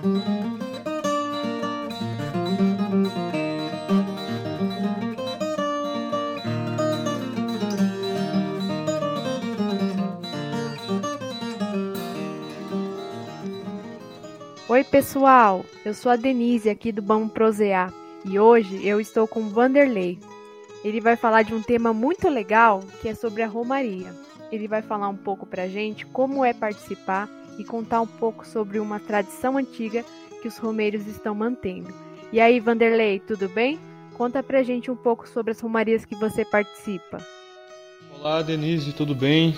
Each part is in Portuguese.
Oi, pessoal! Eu sou a Denise aqui do Vamos Prosear e hoje eu estou com Vanderlei. Ele vai falar de um tema muito legal que é sobre a Romaria. Ele vai falar um pouco pra gente como é participar e contar um pouco sobre uma tradição antiga que os romeiros estão mantendo. E aí, Vanderlei, tudo bem? Conta pra gente um pouco sobre as romarias que você participa. Olá, Denise, tudo bem?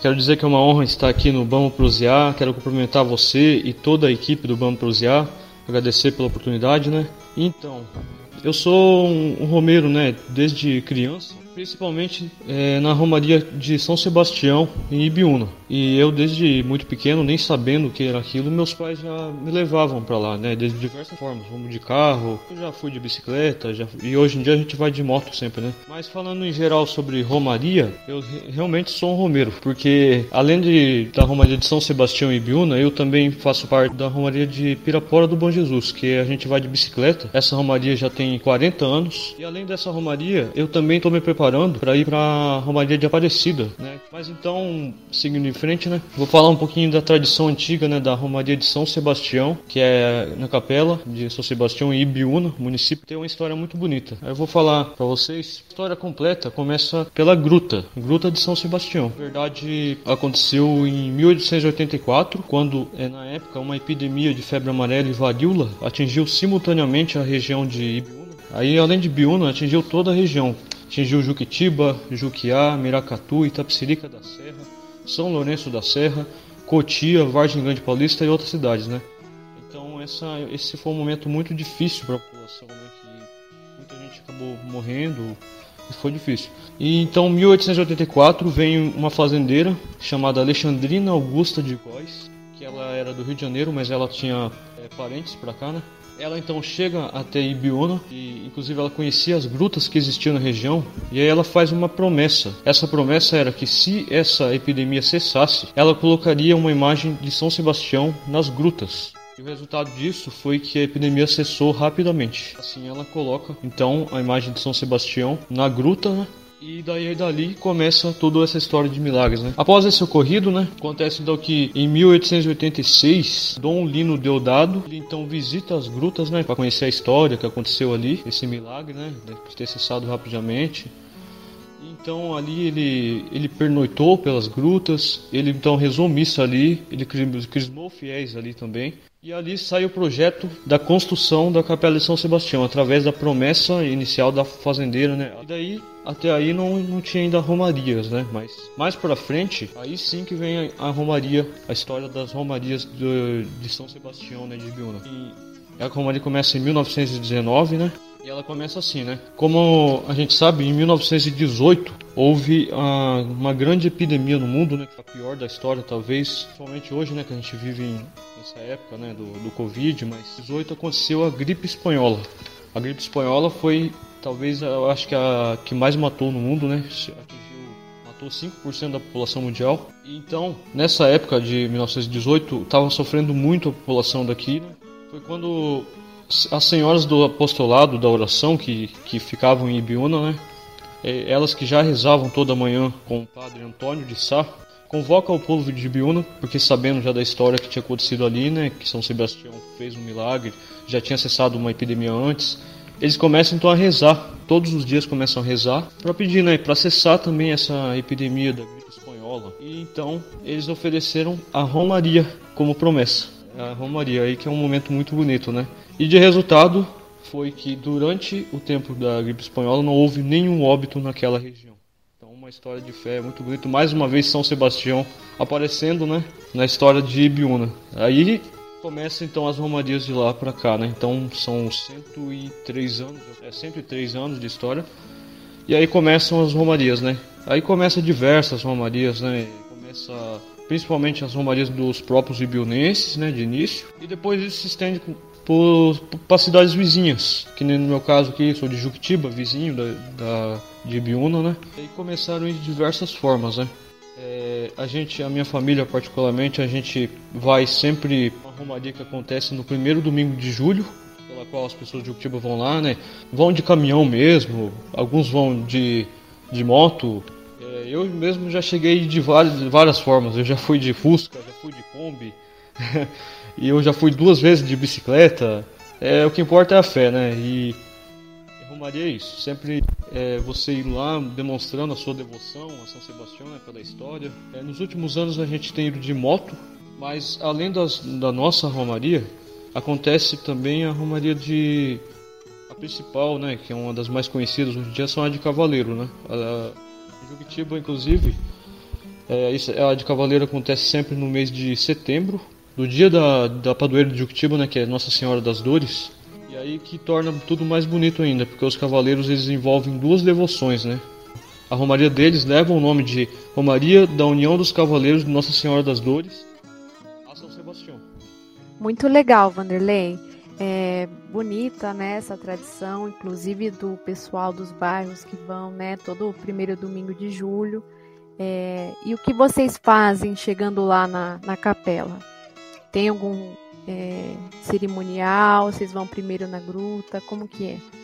Quero dizer que é uma honra estar aqui no Bamo Prosear. Quero cumprimentar você e toda a equipe do Bamo Prosear. Agradecer pela oportunidade, né? Então, eu sou um, um romeiro, né? Desde criança principalmente é, na Romaria de São Sebastião, em Ibiúna. E eu, desde muito pequeno, nem sabendo o que era aquilo, meus pais já me levavam para lá, né? De diversas formas. Vamos de carro, eu já fui de bicicleta, já... e hoje em dia a gente vai de moto sempre, né? Mas falando em geral sobre Romaria, eu realmente sou um romeiro, porque além de, da Romaria de São Sebastião e Ibiúna, eu também faço parte da Romaria de Pirapora do Bom Jesus, que a gente vai de bicicleta. Essa Romaria já tem 40 anos, e além dessa Romaria, eu também estou me preparando preparando para ir para Romaria de Aparecida, né? Mas então, seguindo em frente, né? Vou falar um pouquinho da tradição antiga, né, da Romaria de São Sebastião, que é na capela de São Sebastião em Ibiúna, município, tem uma história muito bonita. Eu vou falar para vocês. A história completa começa pela gruta, Gruta de São Sebastião. Na verdade, aconteceu em 1884, quando é, na época uma epidemia de febre amarela e varíola atingiu simultaneamente a região de Ibiúna. Aí, além de Biúna, atingiu toda a região, Atingiu Juquitiba, Juquiá, Miracatu, Itapsirica da Serra, São Lourenço da Serra, Cotia, Vargem Grande Paulista e outras cidades, né? Então essa, esse foi um momento muito difícil para a população, né? Que muita gente acabou morrendo e foi difícil. E então, em 1884, vem uma fazendeira chamada Alexandrina Augusta de Góis, que ela era do Rio de Janeiro, mas ela tinha é, parentes para cá, né? Ela então chega até Ibiúna e inclusive ela conhecia as grutas que existiam na região e aí ela faz uma promessa. Essa promessa era que se essa epidemia cessasse, ela colocaria uma imagem de São Sebastião nas grutas. E o resultado disso foi que a epidemia cessou rapidamente. Assim ela coloca então a imagem de São Sebastião na gruta, né? E daí dali começa toda essa história de milagres, né? Após esse ocorrido, né? Acontece então que em 1886, Dom Lino Deodado, ele então visita as grutas, né? Para conhecer a história que aconteceu ali, esse milagre, né? De ter cessado rapidamente. Então ali ele, ele pernoitou pelas grutas, ele então rezou missa ali, ele crismou fiéis ali também. E ali sai o projeto da construção da Capela de São Sebastião, através da promessa inicial da fazendeira, né? E daí, até aí não, não tinha ainda romarias, né? Mas mais para frente, aí sim que vem a, a, romaria, a história das romarias de, de São Sebastião, né? De Biúna. E a romaria começa em 1919, né? E ela começa assim, né? Como a gente sabe, em 1918 houve uh, uma grande epidemia no mundo, né? A pior da história, talvez, principalmente hoje, né? Que a gente vive nessa época, né? Do, do Covid, mas em 18 aconteceu a gripe espanhola. A gripe espanhola foi, talvez, eu acho que a que mais matou no mundo, né? Matou 5% da população mundial. Então, nessa época de 1918, estava sofrendo muito a população daqui. Né? Foi quando as senhoras do apostolado da oração que, que ficavam em Ibiúna, né? É, elas que já rezavam toda manhã com o padre Antônio de Sá, convoca o povo de Ibiúna, porque sabendo já da história que tinha acontecido ali, né? Que São Sebastião fez um milagre, já tinha cessado uma epidemia antes. Eles começam então a rezar, todos os dias começam a rezar, para pedir, né? Para cessar também essa epidemia da gripe espanhola. E então eles ofereceram a Romaria como promessa. A Romaria aí que é um momento muito bonito, né? E de resultado foi que durante o tempo da gripe espanhola não houve nenhum óbito naquela região. Então uma história de fé muito bonita. Mais uma vez São Sebastião aparecendo, né, na história de Ibiúna. Aí começa então as romarias de lá para cá, né? Então são 103 anos, é 103 anos de história. E aí começam as romarias, né? Aí começa diversas romarias, né? Começa principalmente as romarias dos próprios ibiunenses, né, de início, e depois isso se estende para cidades vizinhas, que nem no meu caso aqui, sou de Juquitiba, vizinho da, da, de Ibiúna, né? E começaram de diversas formas, né? É, a gente, a minha família particularmente, a gente vai sempre uma romaria que acontece no primeiro domingo de julho, pela qual as pessoas de Uctiba vão lá, né? Vão de caminhão mesmo, alguns vão de, de moto. Eu mesmo já cheguei de várias, várias formas. Eu já fui de Fusca, já fui de Kombi, e eu já fui duas vezes de bicicleta. É, o que importa é a fé, né? E Romaria é isso, sempre é, você ir lá demonstrando a sua devoção a São Sebastião, né, pela história. É, nos últimos anos a gente tem ido de moto, mas além das, da nossa Romaria, acontece também a Romaria de. A principal, né, que é uma das mais conhecidas hoje em dia, são a de Cavaleiro, né? A, Juquitiba, inclusive, é, isso, a de Cavaleiro acontece sempre no mês de setembro, do dia da, da padroeira de Juquitiba, né, que é Nossa Senhora das Dores. E aí que torna tudo mais bonito ainda, porque os cavaleiros eles envolvem duas devoções, né? A romaria deles leva o nome de Romaria da União dos Cavaleiros de Nossa Senhora das Dores a São Sebastião. Muito legal, Vanderlei. É bonita né, essa tradição, inclusive do pessoal dos bairros que vão né, todo o primeiro domingo de julho. É, e o que vocês fazem chegando lá na, na capela? Tem algum é, cerimonial? Vocês vão primeiro na gruta? Como que é?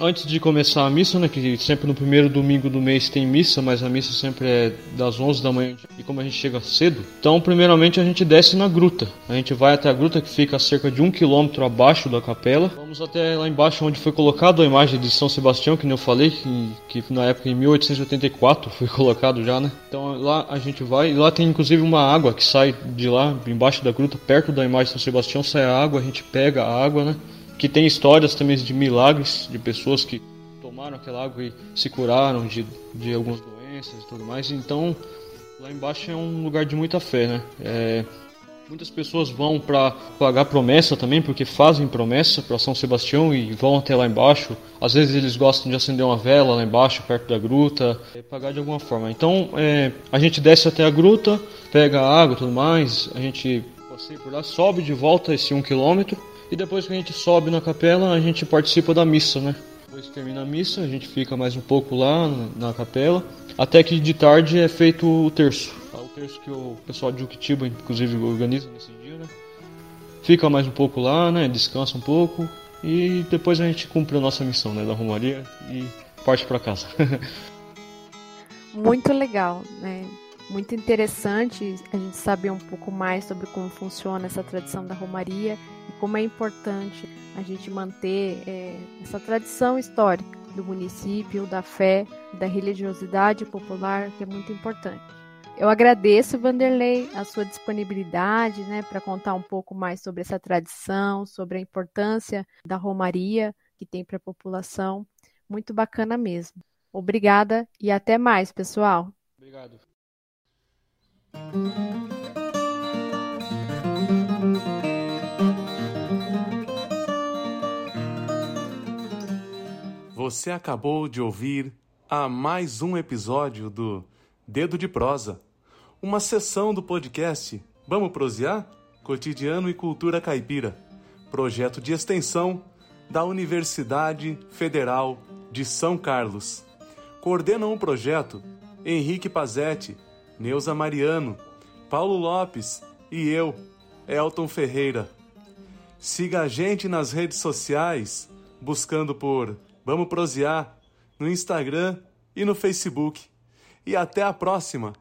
Antes de começar a missa, né, que sempre no primeiro domingo do mês tem missa, mas a missa sempre é das 11 da manhã e como a gente chega cedo, então primeiramente a gente desce na gruta. A gente vai até a gruta que fica a cerca de um quilômetro abaixo da capela. Vamos até lá embaixo onde foi colocado a imagem de São Sebastião, que eu falei, que, que na época em 1884 foi colocado já, né? Então lá a gente vai, e lá tem inclusive uma água que sai de lá, embaixo da gruta, perto da imagem de São Sebastião, sai a água, a gente pega a água, né? Que tem histórias também de milagres de pessoas que tomaram aquela água e se curaram de, de algumas doenças e tudo mais. Então, lá embaixo é um lugar de muita fé, né? É, muitas pessoas vão para pagar promessa também, porque fazem promessa para São Sebastião e vão até lá embaixo. Às vezes eles gostam de acender uma vela lá embaixo, perto da gruta, e pagar de alguma forma. Então, é, a gente desce até a gruta, pega a água e tudo mais, a gente passeia por lá, sobe de volta esse um quilômetro e depois que a gente sobe na capela, a gente participa da missa, né? Depois que termina a missa, a gente fica mais um pouco lá na capela, até que de tarde é feito o terço. Tá? O terço que o pessoal de Uquitiba, inclusive, organiza nesse dia, né? Fica mais um pouco lá, né? Descansa um pouco e depois a gente cumpre a nossa missão, né? Da Romaria e parte para casa. Muito legal, né? Muito interessante a gente saber um pouco mais sobre como funciona essa tradição da Romaria e como é importante a gente manter é, essa tradição histórica do município, da fé, da religiosidade popular, que é muito importante. Eu agradeço, Vanderlei, a sua disponibilidade né, para contar um pouco mais sobre essa tradição, sobre a importância da Romaria que tem para a população. Muito bacana mesmo. Obrigada e até mais, pessoal. Obrigado. Você acabou de ouvir a mais um episódio do Dedo de Prosa, uma sessão do podcast Vamos Prosear? Cotidiano e Cultura Caipira, projeto de extensão da Universidade Federal de São Carlos. Coordenam o projeto Henrique Pazetti Neuza Mariano, Paulo Lopes e eu, Elton Ferreira. Siga a gente nas redes sociais, buscando por Vamos Prosear no Instagram e no Facebook. E até a próxima!